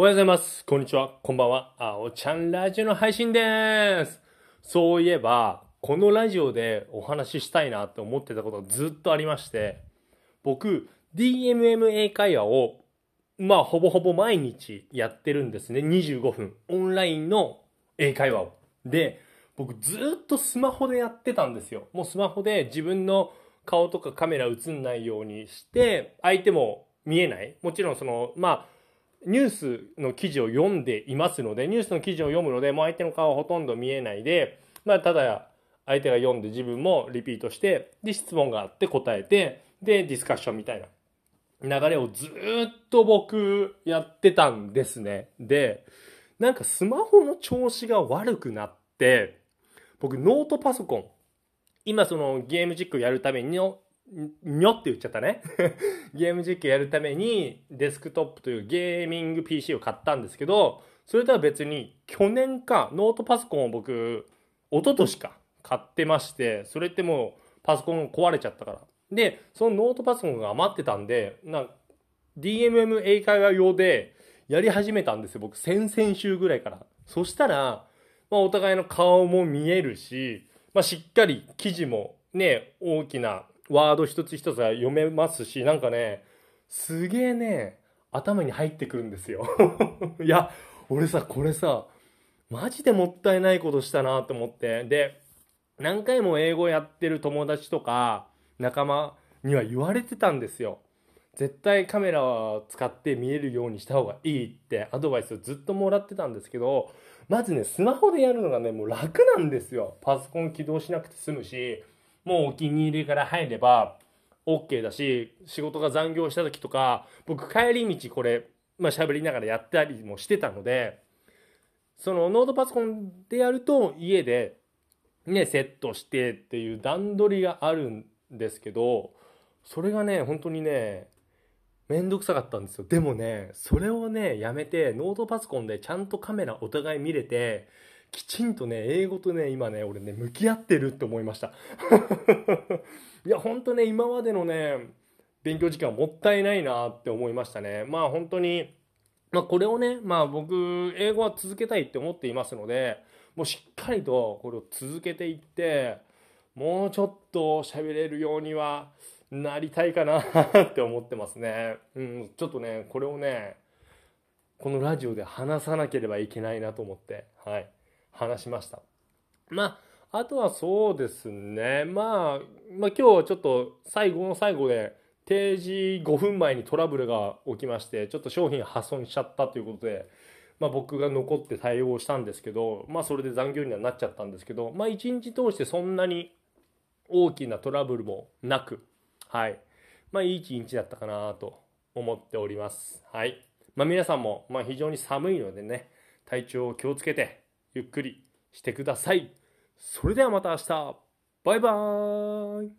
おはようございます。こんにちは。こんばんは。あおちゃんラジオの配信でーす。そういえば、このラジオでお話ししたいなって思ってたことがずっとありまして、僕、DMM 英会話を、まあ、ほぼほぼ毎日やってるんですね。25分。オンラインの英会話を。で、僕ずっとスマホでやってたんですよ。もうスマホで自分の顔とかカメラ映んないようにして、相手も見えない。もちろんその、まあ、ニュースの記事を読んでいますので、ニュースの記事を読むので、もう相手の顔はほとんど見えないで、まあ、ただ、相手が読んで自分もリピートして、で、質問があって答えて、で、ディスカッションみたいな流れをずっと僕やってたんですね。で、なんかスマホの調子が悪くなって、僕ノートパソコン、今そのゲーム実況やるためにの、にょって言っちゃったね。ゲーム実況やるためにデスクトップというゲーミング PC を買ったんですけど、それとは別に去年かノートパソコンを僕、一昨年か買ってまして、それってもうパソコン壊れちゃったから。で、そのノートパソコンが余ってたんで、な DMM 英会話用でやり始めたんですよ。僕、先々週ぐらいから。そしたら、まあ、お互いの顔も見えるし、まあ、しっかり記事もね、大きなワード一つ一つが読めますし、なんかね、すげえね、頭に入ってくるんですよ。いや、俺さ、これさ、マジでもったいないことしたなと思って。で、何回も英語やってる友達とか仲間には言われてたんですよ。絶対カメラを使って見えるようにした方がいいってアドバイスをずっともらってたんですけど、まずね、スマホでやるのがね、もう楽なんですよ。パソコン起動しなくて済むし、もうお気に入りから入れば OK だし、仕事が残業した時とか、僕帰り道これ、まあ喋りながらやったりもしてたので、そのノートパソコンでやると家でね、セットしてっていう段取りがあるんですけど、それがね、本当にね、めんどくさかったんですよ。でもね、それをね、やめて、ノートパソコンでちゃんとカメラお互い見れて、きちんとね、英語とね、今ね、俺ね、向き合ってるって思いました。いや、本当ね、今までのね、勉強時間もったいないなって思いましたね。まあ本当に、まあこれをね、まあ僕、英語は続けたいって思っていますので、もうしっかりとこれを続けていって、もうちょっと喋れるようにはなりたいかなって思ってますね。うん、ちょっとね、これをね、このラジオで話さなければいけないなと思って、はい、話しました。まあ、あとはそうですね、まあ、まあ今日ちょっと最後の最後で、定時5分前にトラブルが起きまして、ちょっと商品破損しちゃったということで、まあ僕が残って対応したんですけど、まあそれで残業にはなっちゃったんですけど、まあ一日通してそんなに大きなトラブルもなく、はい。まあいい一日だったかなと思っております。はい。まあ皆さんも、まあ非常に寒いのでね、体調を気をつけて、ゆっくりしてください。それではまた明日、バイバーイ